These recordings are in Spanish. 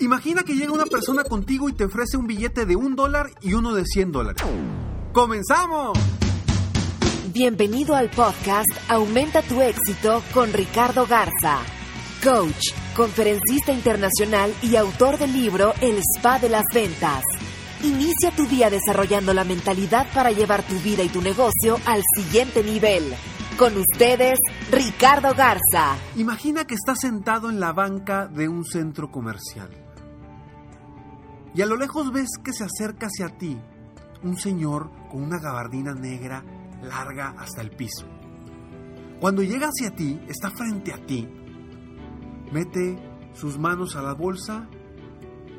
Imagina que llega una persona contigo y te ofrece un billete de un dólar y uno de 100 dólares. ¡Comenzamos! Bienvenido al podcast Aumenta tu éxito con Ricardo Garza, coach, conferencista internacional y autor del libro El Spa de las Ventas. Inicia tu día desarrollando la mentalidad para llevar tu vida y tu negocio al siguiente nivel. Con ustedes, Ricardo Garza. Imagina que estás sentado en la banca de un centro comercial. Y a lo lejos ves que se acerca hacia ti un señor con una gabardina negra larga hasta el piso. Cuando llega hacia ti, está frente a ti, mete sus manos a la bolsa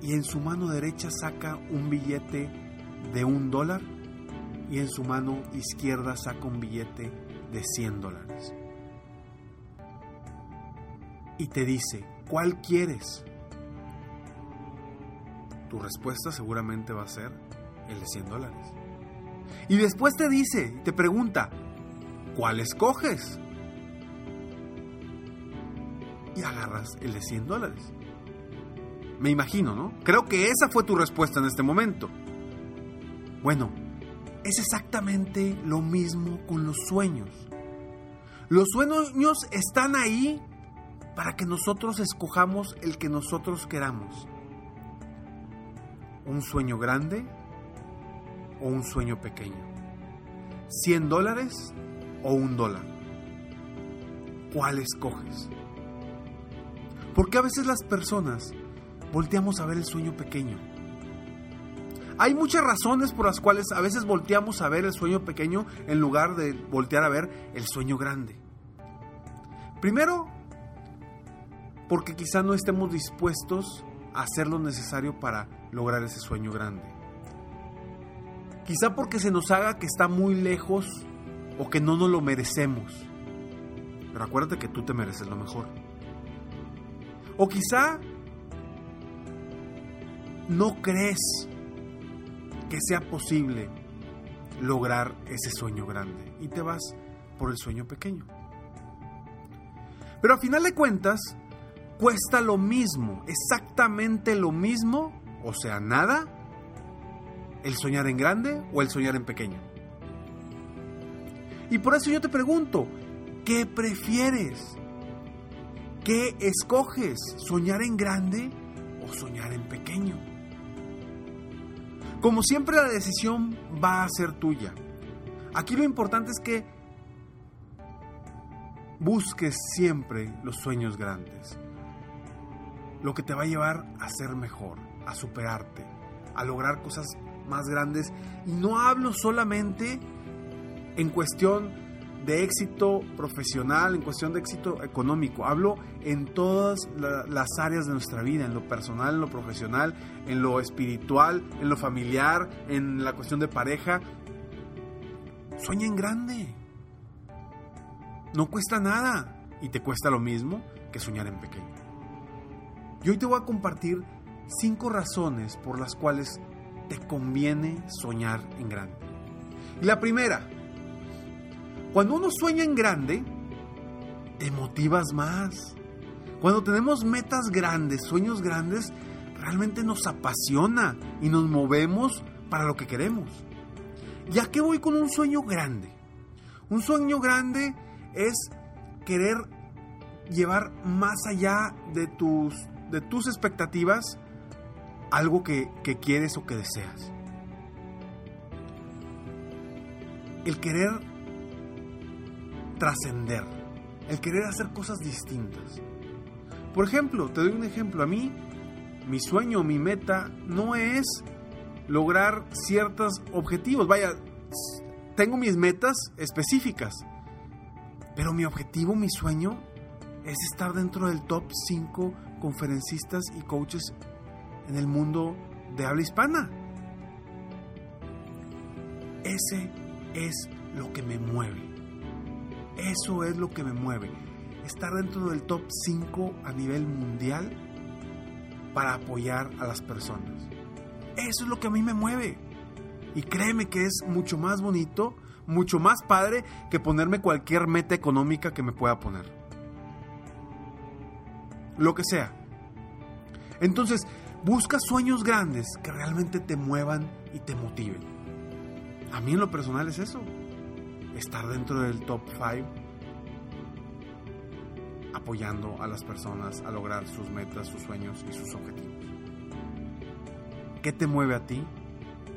y en su mano derecha saca un billete de un dólar y en su mano izquierda saca un billete de 100 dólares. Y te dice, ¿cuál quieres? Tu respuesta seguramente va a ser el de 100 dólares. Y después te dice, te pregunta, ¿cuál escoges? Y agarras el de 100 dólares. Me imagino, ¿no? Creo que esa fue tu respuesta en este momento. Bueno, es exactamente lo mismo con los sueños. Los sueños están ahí para que nosotros escojamos el que nosotros queramos. Un sueño grande o un sueño pequeño. 100 dólares o un dólar. ¿Cuál escoges? Porque a veces las personas volteamos a ver el sueño pequeño. Hay muchas razones por las cuales a veces volteamos a ver el sueño pequeño en lugar de voltear a ver el sueño grande. Primero, porque quizá no estemos dispuestos a hacer lo necesario para lograr ese sueño grande. Quizá porque se nos haga que está muy lejos o que no nos lo merecemos. Pero acuérdate que tú te mereces lo mejor. O quizá no crees que sea posible lograr ese sueño grande y te vas por el sueño pequeño. Pero a final de cuentas, cuesta lo mismo, exactamente lo mismo, o sea, nada, el soñar en grande o el soñar en pequeño. Y por eso yo te pregunto, ¿qué prefieres? ¿Qué escoges? ¿Soñar en grande o soñar en pequeño? Como siempre la decisión va a ser tuya. Aquí lo importante es que busques siempre los sueños grandes. Lo que te va a llevar a ser mejor, a superarte, a lograr cosas más grandes. Y no hablo solamente en cuestión de éxito profesional, en cuestión de éxito económico. Hablo en todas las áreas de nuestra vida, en lo personal, en lo profesional, en lo espiritual, en lo familiar, en la cuestión de pareja. Sueña en grande. No cuesta nada y te cuesta lo mismo que soñar en pequeño. Y hoy te voy a compartir cinco razones por las cuales te conviene soñar en grande. Y la primera, cuando uno sueña en grande, te motivas más. Cuando tenemos metas grandes, sueños grandes, realmente nos apasiona y nos movemos para lo que queremos. ¿Ya qué voy con un sueño grande? Un sueño grande es querer llevar más allá de tus, de tus expectativas algo que, quieres o que deseas. El querer trascender, el querer hacer cosas distintas. Por ejemplo, te doy un ejemplo, a mí mi sueño, mi meta no es lograr ciertos objetivos. Vaya, tengo mis metas específicas, pero mi objetivo, mi sueño es estar dentro del top 5 conferencistas y coaches en el mundo de habla hispana. Ese es lo que me mueve. Eso es lo que me mueve. Estar dentro del top 5 a nivel mundial para apoyar a las personas. Eso es lo que a mí me mueve. Y créeme que es mucho más bonito, mucho más padre que ponerme cualquier meta económica que me pueda poner. Lo que sea. Entonces, busca sueños grandes que realmente te muevan y te motiven. A mí en lo personal es eso. Estar dentro del top 5 apoyando a las personas a lograr sus metas, sus sueños y sus objetivos. ¿Qué te mueve a ti?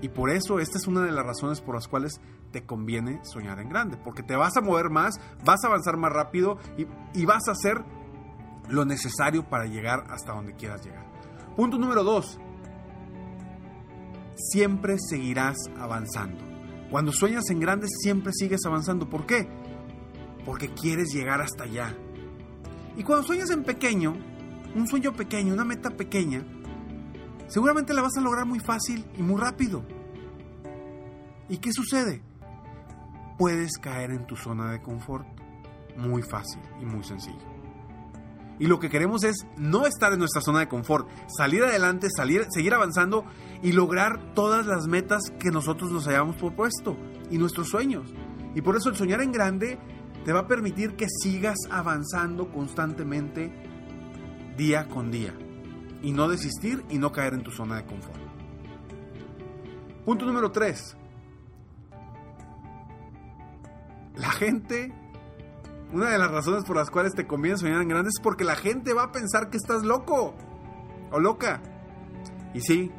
Y por eso esta es una de las razones por las cuales te conviene soñar en grande, porque te vas a mover más, vas a avanzar más rápido y, y vas a hacer lo necesario para llegar hasta donde quieras llegar. Punto número dos. Siempre seguirás avanzando. Cuando sueñas en grande siempre sigues avanzando. ¿Por qué? Porque quieres llegar hasta allá. Y cuando sueñas en pequeño, un sueño pequeño, una meta pequeña, seguramente la vas a lograr muy fácil y muy rápido. ¿Y qué sucede? Puedes caer en tu zona de confort. Muy fácil y muy sencillo. Y lo que queremos es no estar en nuestra zona de confort, salir adelante, salir, seguir avanzando y lograr todas las metas que nosotros nos hayamos propuesto y nuestros sueños. Y por eso el soñar en grande te va a permitir que sigas avanzando constantemente día con día y no desistir y no caer en tu zona de confort. Punto número 3. La gente, una de las razones por las cuales te conviene soñar en grande es porque la gente va a pensar que estás loco o loca. Y sí,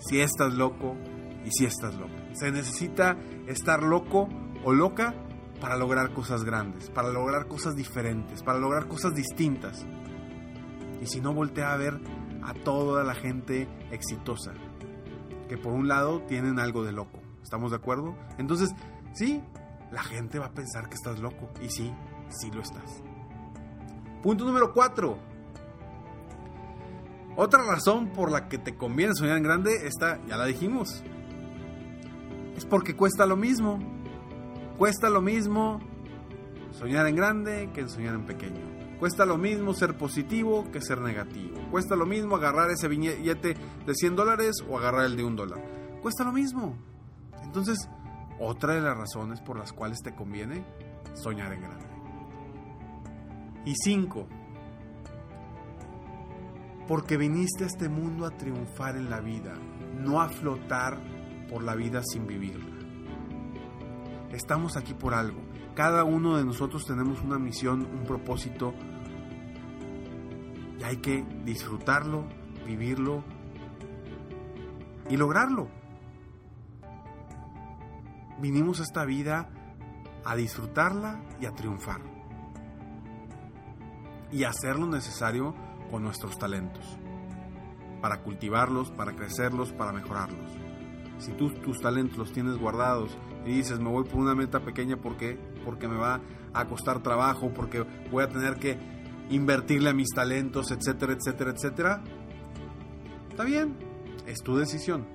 si estás loco y si estás loca. Se necesita estar loco o loca para lograr cosas grandes, para lograr cosas diferentes, para lograr cosas distintas. Y si no, voltea a ver a toda la gente exitosa, que por un lado tienen algo de loco. ¿Estamos de acuerdo? Entonces, sí, la gente va a pensar que estás loco. Y sí, sí lo estás. Punto número 4. Otra razón por la que te conviene soñar en grande, esta ya la dijimos. Es porque cuesta lo mismo. Cuesta lo mismo soñar en grande que soñar en pequeño. Cuesta lo mismo ser positivo que ser negativo. Cuesta lo mismo agarrar ese billete de 100 dólares o agarrar el de un dólar. Cuesta lo mismo. Entonces, otra de las razones por las cuales te conviene soñar en grande. Y cinco, porque viniste a este mundo a triunfar en la vida, no a flotar por la vida sin vivirla. Estamos aquí por algo. Cada uno de nosotros tenemos una misión, un propósito. Y hay que disfrutarlo, vivirlo y lograrlo. Vinimos a esta vida a disfrutarla y a triunfar. Y hacer lo necesario con nuestros talentos. Para cultivarlos, para crecerlos, para mejorarlos. Si tú tus talentos los tienes guardados y dices, me voy por una meta pequeña porque, porque me va a costar trabajo, porque voy a tener que invertirle a mis talentos, etcétera, etcétera, etcétera, está bien, es tu decisión.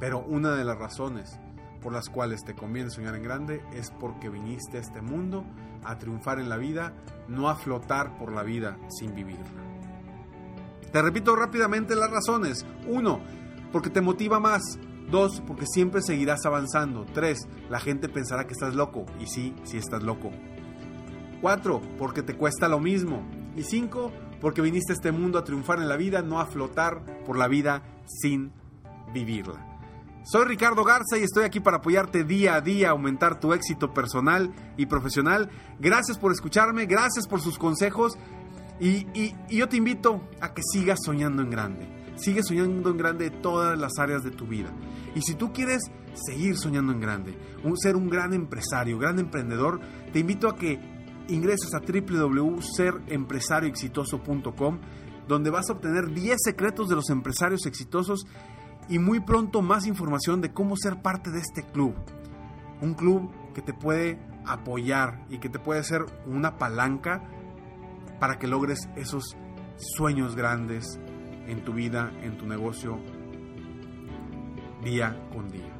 Pero una de las razones por las cuales te conviene soñar en grande es porque viniste a este mundo a triunfar en la vida, no a flotar por la vida sin vivirla. Te repito rápidamente las razones. Uno, porque te motiva más. Dos, porque siempre seguirás avanzando. Tres, la gente pensará que estás loco. Y sí, sí estás loco. Cuatro, porque te cuesta lo mismo. Y cinco, porque viniste a este mundo a triunfar en la vida, no a flotar por la vida sin vivirla. Soy Ricardo Garza y estoy aquí para apoyarte día a día, aumentar tu éxito personal y profesional. Gracias por escucharme, gracias por sus consejos y, y, y yo te invito a que sigas soñando en grande sigue soñando en grande todas las áreas de tu vida. Y si tú quieres seguir soñando en grande, un, ser un gran empresario, gran emprendedor, te invito a que ingreses a www.serempresarioexitoso.com donde vas a obtener 10 secretos de los empresarios exitosos y muy pronto más información de cómo ser parte de este club. Un club que te puede apoyar y que te puede ser una palanca para que logres esos sueños grandes en tu vida, en tu negocio, día con día.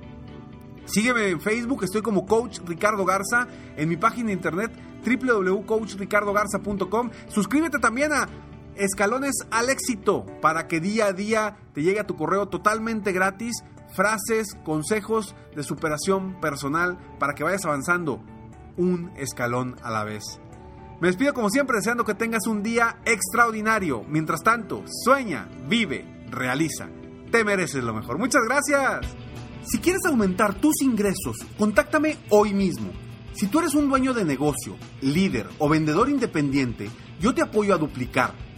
Sígueme en Facebook, estoy como Coach Ricardo Garza, en mi página de internet www.coachricardogarza.com. Suscríbete también a Escalones al éxito para que día a día te llegue a tu correo totalmente gratis frases, consejos de superación personal para que vayas avanzando un escalón a la vez. Me despido como siempre deseando que tengas un día extraordinario. Mientras tanto, sueña, vive, realiza. Te mereces lo mejor. Muchas gracias. Si quieres aumentar tus ingresos, contáctame hoy mismo. Si tú eres un dueño de negocio, líder o vendedor independiente, yo te apoyo a duplicar